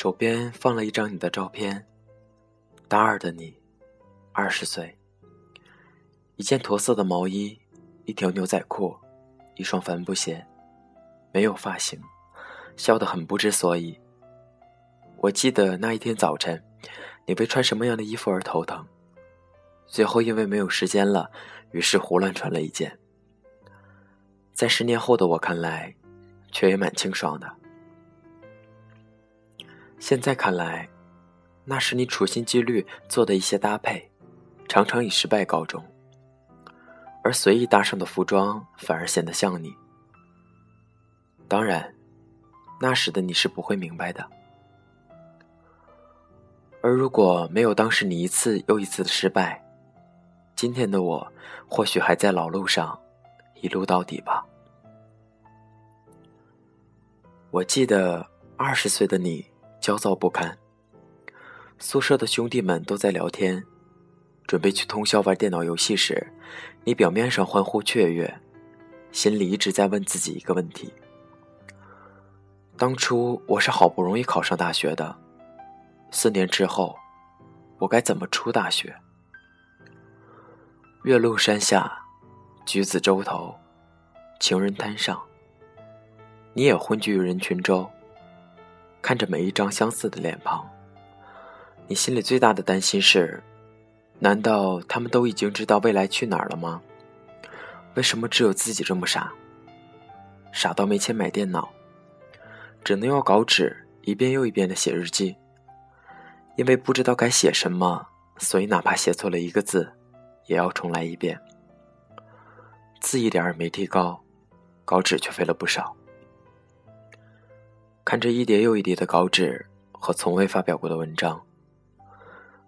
手边放了一张你的照片，大二的你，二十岁，一件驼色的毛衣，一条牛仔裤，一双帆布鞋，没有发型，笑得很不知所以。我记得那一天早晨，你为穿什么样的衣服而头疼，最后因为没有时间了，于是胡乱穿了一件。在十年后的我看来，却也蛮清爽的。现在看来，那是你处心积虑做的一些搭配，常常以失败告终。而随意搭上的服装反而显得像你。当然，那时的你是不会明白的。而如果没有当时你一次又一次的失败，今天的我或许还在老路上一路到底吧。我记得二十岁的你。焦躁不堪。宿舍的兄弟们都在聊天，准备去通宵玩电脑游戏时，你表面上欢呼雀跃，心里一直在问自己一个问题：当初我是好不容易考上大学的，四年之后，我该怎么出大学？岳麓山下，橘子洲头，情人滩上，你也混迹于人群中。看着每一张相似的脸庞，你心里最大的担心是：难道他们都已经知道未来去哪儿了吗？为什么只有自己这么傻？傻到没钱买电脑，只能用稿纸一遍又一遍的写日记。因为不知道该写什么，所以哪怕写错了一个字，也要重来一遍。字一点儿没提高，稿纸却费了不少。看着一叠又一叠的稿纸和从未发表过的文章，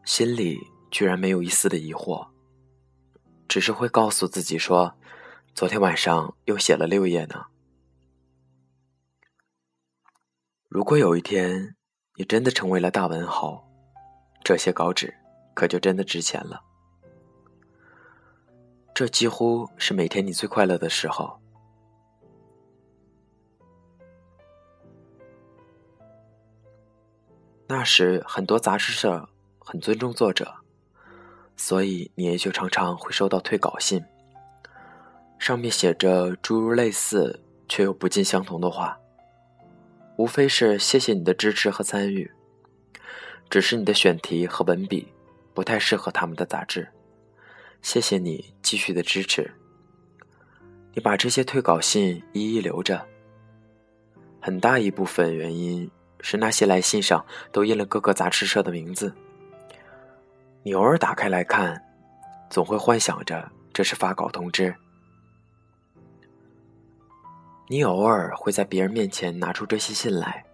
心里居然没有一丝的疑惑，只是会告诉自己说：“昨天晚上又写了六页呢。”如果有一天你真的成为了大文豪，这些稿纸可就真的值钱了。这几乎是每天你最快乐的时候。那时很多杂志社很尊重作者，所以你也就常常会收到退稿信，上面写着诸如类似却又不尽相同的话，无非是谢谢你的支持和参与，只是你的选题和文笔不太适合他们的杂志，谢谢你继续的支持。你把这些退稿信一一留着，很大一部分原因。是那些来信上都印了各个杂志社的名字。你偶尔打开来看，总会幻想着这是发稿通知。你偶尔会在别人面前拿出这些信来，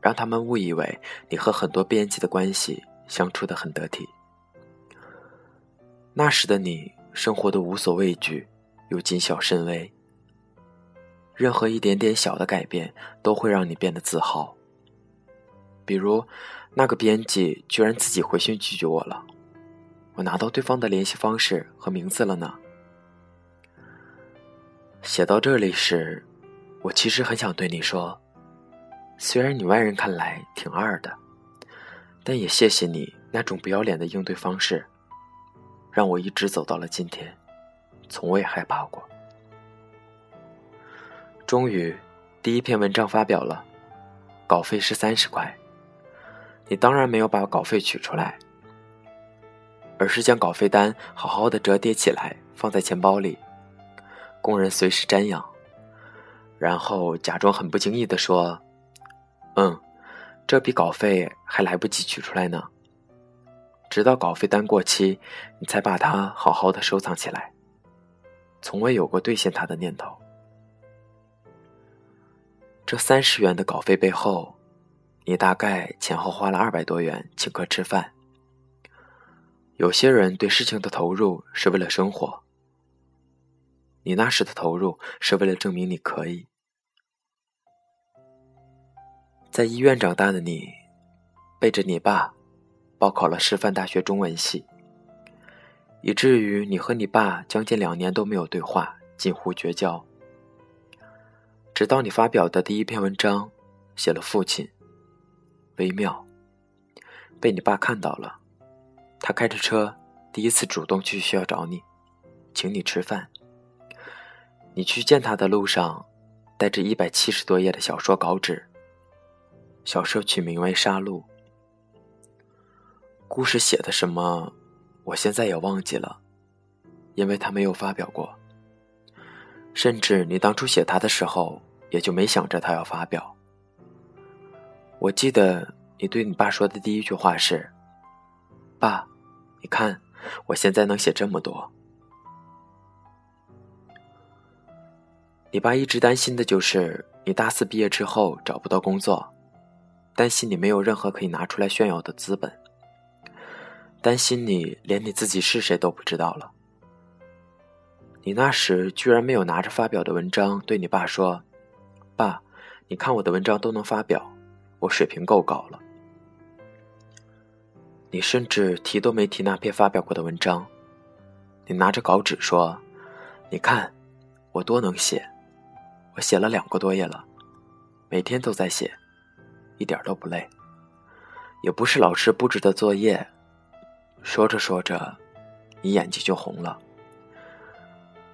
让他们误以为你和很多编辑的关系相处的很得体。那时的你，生活的无所畏惧，又谨小慎微。任何一点点小的改变，都会让你变得自豪。比如，那个编辑居然自己回信拒绝我了。我拿到对方的联系方式和名字了呢。写到这里时，我其实很想对你说，虽然你外人看来挺二的，但也谢谢你那种不要脸的应对方式，让我一直走到了今天，从未害怕过。终于，第一篇文章发表了，稿费是三十块。你当然没有把稿费取出来，而是将稿费单好好的折叠起来放在钱包里，工人随时瞻仰，然后假装很不经意的说：“嗯，这笔稿费还来不及取出来呢。”直到稿费单过期，你才把它好好的收藏起来，从未有过兑现它的念头。这三十元的稿费背后。你大概前后花了二百多元请客吃饭。有些人对事情的投入是为了生活，你那时的投入是为了证明你可以。在医院长大的你，背着你爸，报考了师范大学中文系，以至于你和你爸将近两年都没有对话，近乎绝交。直到你发表的第一篇文章，写了父亲。微妙。被你爸看到了，他开着车，第一次主动去学校找你，请你吃饭。你去见他的路上，带着一百七十多页的小说稿纸。小说取名为《杀戮》，故事写的什么，我现在也忘记了，因为他没有发表过。甚至你当初写他的时候，也就没想着他要发表。我记得你对你爸说的第一句话是：“爸，你看，我现在能写这么多。”你爸一直担心的就是你大四毕业之后找不到工作，担心你没有任何可以拿出来炫耀的资本，担心你连你自己是谁都不知道了。你那时居然没有拿着发表的文章对你爸说：“爸，你看我的文章都能发表，我水平够高了。”你甚至提都没提那篇发表过的文章，你拿着稿纸说：“你看，我多能写，我写了两个多月了，每天都在写，一点都不累，也不是老师布置的作业。”说着说着，你眼睛就红了。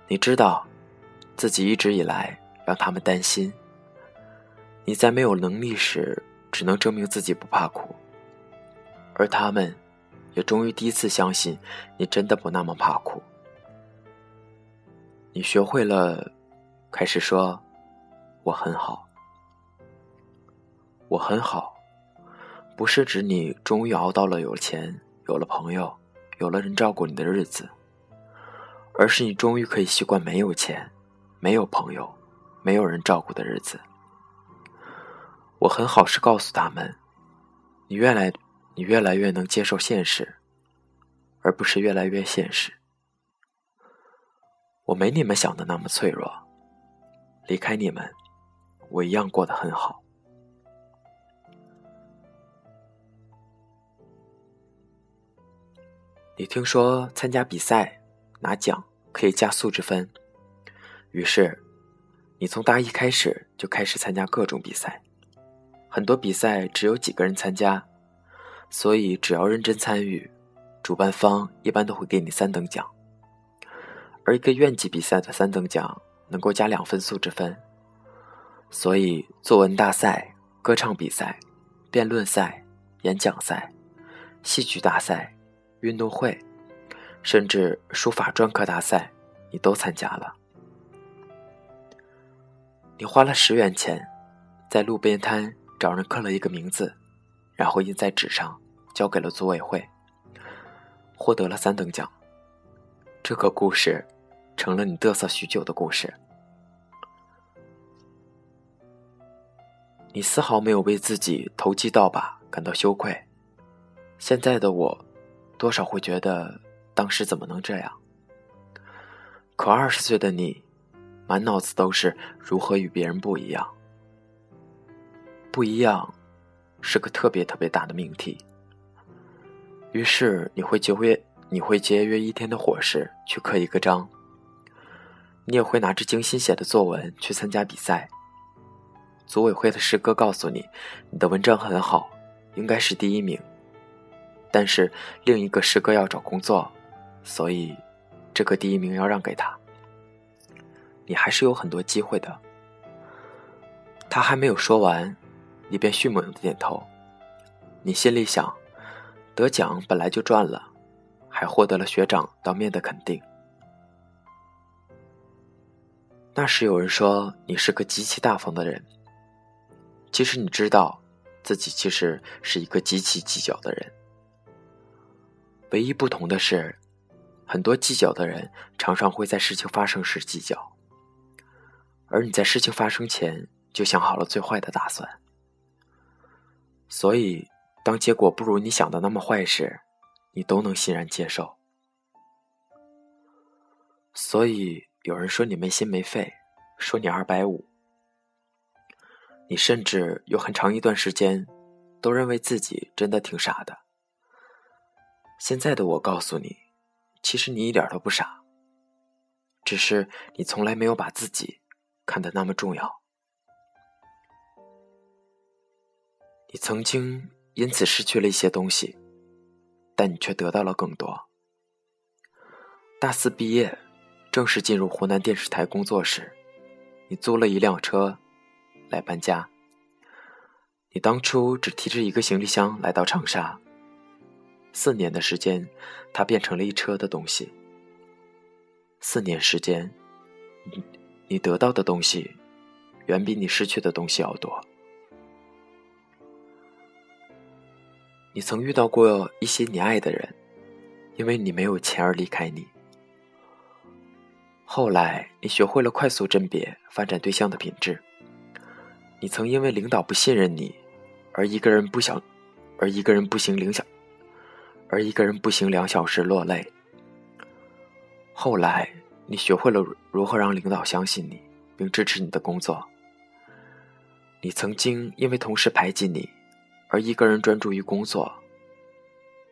你知道，自己一直以来让他们担心。你在没有能力时，只能证明自己不怕苦，而他们，也终于第一次相信你真的不那么怕苦。你学会了，开始说：“我很好，我很好。”不是指你终于熬到了有钱、有了朋友、有了人照顾你的日子。而是你终于可以习惯没有钱、没有朋友、没有人照顾的日子。我很好，是告诉他们，你越来，你越来越能接受现实，而不是越来越现实。我没你们想的那么脆弱，离开你们，我一样过得很好。你听说参加比赛？拿奖可以加素质分，于是，你从大一开始就开始参加各种比赛。很多比赛只有几个人参加，所以只要认真参与，主办方一般都会给你三等奖。而一个院级比赛的三等奖能够加两分素质分，所以作文大赛、歌唱比赛、辩论赛、演讲赛、戏剧大赛、运动会。甚至书法专科大赛，你都参加了。你花了十元钱，在路边摊找人刻了一个名字，然后印在纸上，交给了组委会，获得了三等奖。这个故事，成了你嘚瑟许久的故事。你丝毫没有为自己投机倒把感到羞愧。现在的我，多少会觉得。当时怎么能这样？可二十岁的你，满脑子都是如何与别人不一样。不一样，是个特别特别大的命题。于是你会节约，你会节约一天的伙食去刻一个章。你也会拿着精心写的作文去参加比赛。组委会的师哥告诉你，你的文章很好，应该是第一名。但是另一个师哥要找工作。所以，这个第一名要让给他。你还是有很多机会的。他还没有说完，一边迅猛的点头。你心里想，得奖本来就赚了，还获得了学长当面的肯定。那时有人说你是个极其大方的人，其实你知道，自己其实是一个极其计较的人。唯一不同的是。很多计较的人常常会在事情发生时计较，而你在事情发生前就想好了最坏的打算。所以，当结果不如你想的那么坏时，你都能欣然接受。所以，有人说你没心没肺，说你二百五，你甚至有很长一段时间都认为自己真的挺傻的。现在的我告诉你。其实你一点都不傻，只是你从来没有把自己看得那么重要。你曾经因此失去了一些东西，但你却得到了更多。大四毕业，正式进入湖南电视台工作时，你租了一辆车来搬家。你当初只提着一个行李箱来到长沙，四年的时间，它变成了一车的东西。四年时间，你得到的东西，远比你失去的东西要多。你曾遇到过一些你爱的人，因为你没有钱而离开你。后来，你学会了快速甄别、发展对象的品质。你曾因为领导不信任你，而一个人不想，而一个人步行两小，而一个人步行两小时落泪。后来，你学会了如何让领导相信你，并支持你的工作。你曾经因为同事排挤你，而一个人专注于工作。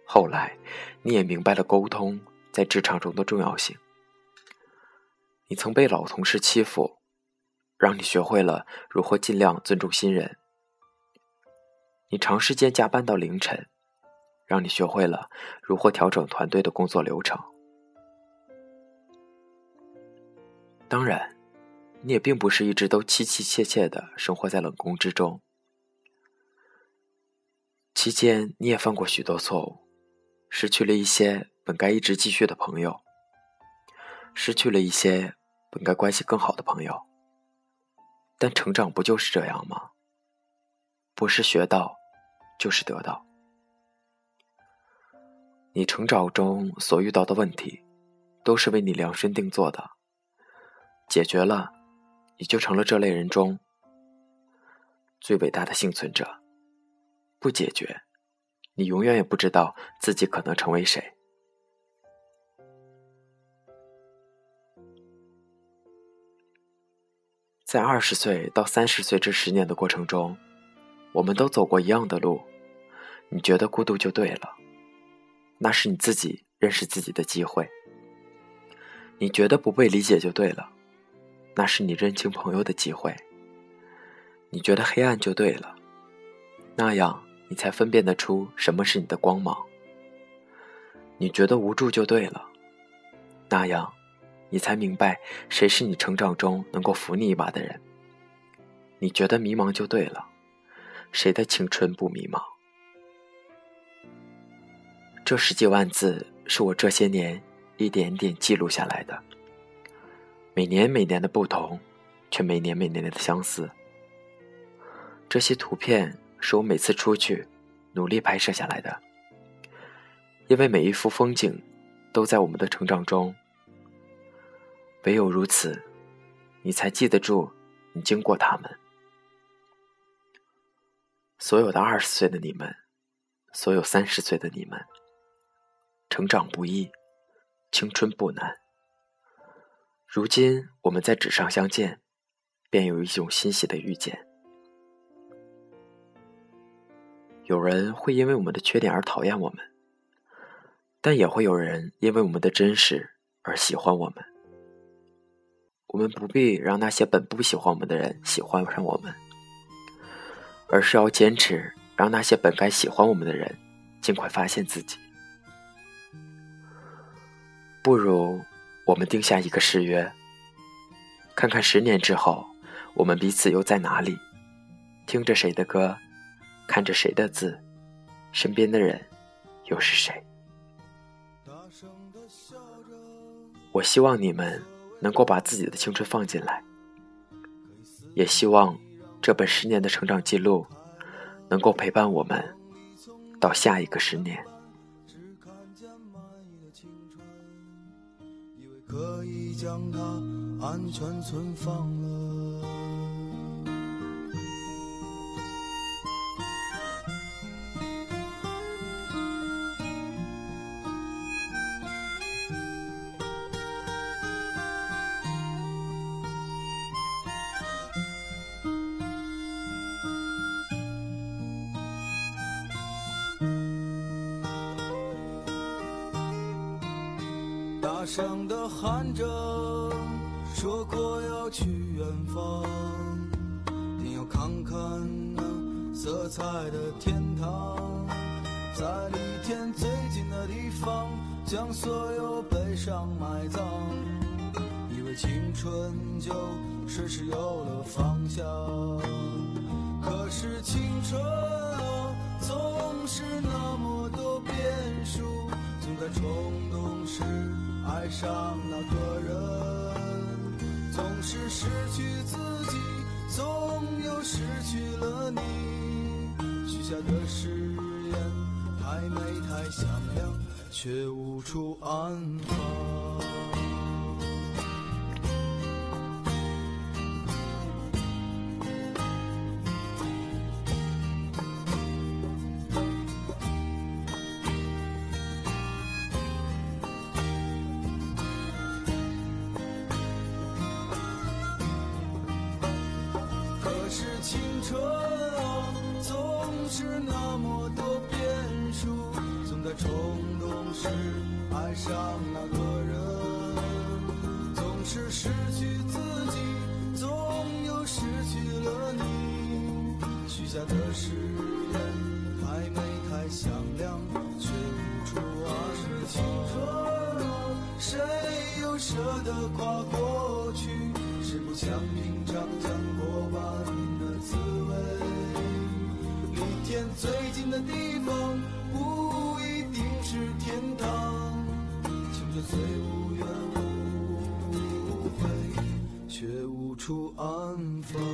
后来，你也明白了沟通在职场中的重要性。你曾被老同事欺负，让你学会了如何尽量尊重新人。你长时间加班到凌晨，让你学会了如何调整团队的工作流程。当然，你也并不是一直都凄凄切切的生活在冷宫之中。期间，你也犯过许多错误，失去了一些本该一直继续的朋友，失去了一些。本该关系更好的朋友，但成长不就是这样吗？不是学到，就是得到。你成长中所遇到的问题，都是为你量身定做的。解决了，你就成了这类人中最伟大的幸存者；不解决，你永远也不知道自己可能成为谁。在二十岁到三十岁这十年的过程中，我们都走过一样的路。你觉得孤独就对了，那是你自己认识自己的机会。你觉得不被理解就对了，那是你认清朋友的机会。你觉得黑暗就对了，那样你才分辨得出什么是你的光芒。你觉得无助就对了，那样。你才明白，谁是你成长中能够扶你一把的人。你觉得迷茫就对了，谁的青春不迷茫？这十几万字是我这些年一点点记录下来的，每年每年的不同，却每年每年的相似。这些图片是我每次出去努力拍摄下来的，因为每一幅风景都在我们的成长中。唯有如此，你才记得住你经过他们。所有的二十岁的你们，所有三十岁的你们，成长不易，青春不难。如今我们在纸上相见，便有一种欣喜的遇见。有人会因为我们的缺点而讨厌我们，但也会有人因为我们的真实而喜欢我们。我们不必让那些本不喜欢我们的人喜欢上我们，而是要坚持让那些本该喜欢我们的人尽快发现自己。不如我们定下一个誓约，看看十年之后我们彼此又在哪里，听着谁的歌，看着谁的字，身边的人又是谁？我希望你们。能够把自己的青春放进来，也希望这本十年的成长记录能够陪伴我们到下一个十年。可以将它安全存放了。大声的喊着，说过要去远方，定要看看那色彩的天堂，在离天最近的地方，将所有悲伤埋葬。以为青春就顺势有了方向，可是青春啊，总是那么多变数，总在冲动时爱上那个人，总是失去自己，总有失去了你。许下的誓言太美太响亮，却无处安放。爱上那个人，总是失去自己，总又失去了你。许下的誓言还没太响亮，却无处安放。青春啊，谁又舍得跨过去？是不想品尝将过半的滋味？离天最近的地方，最无怨无悔却无处安放。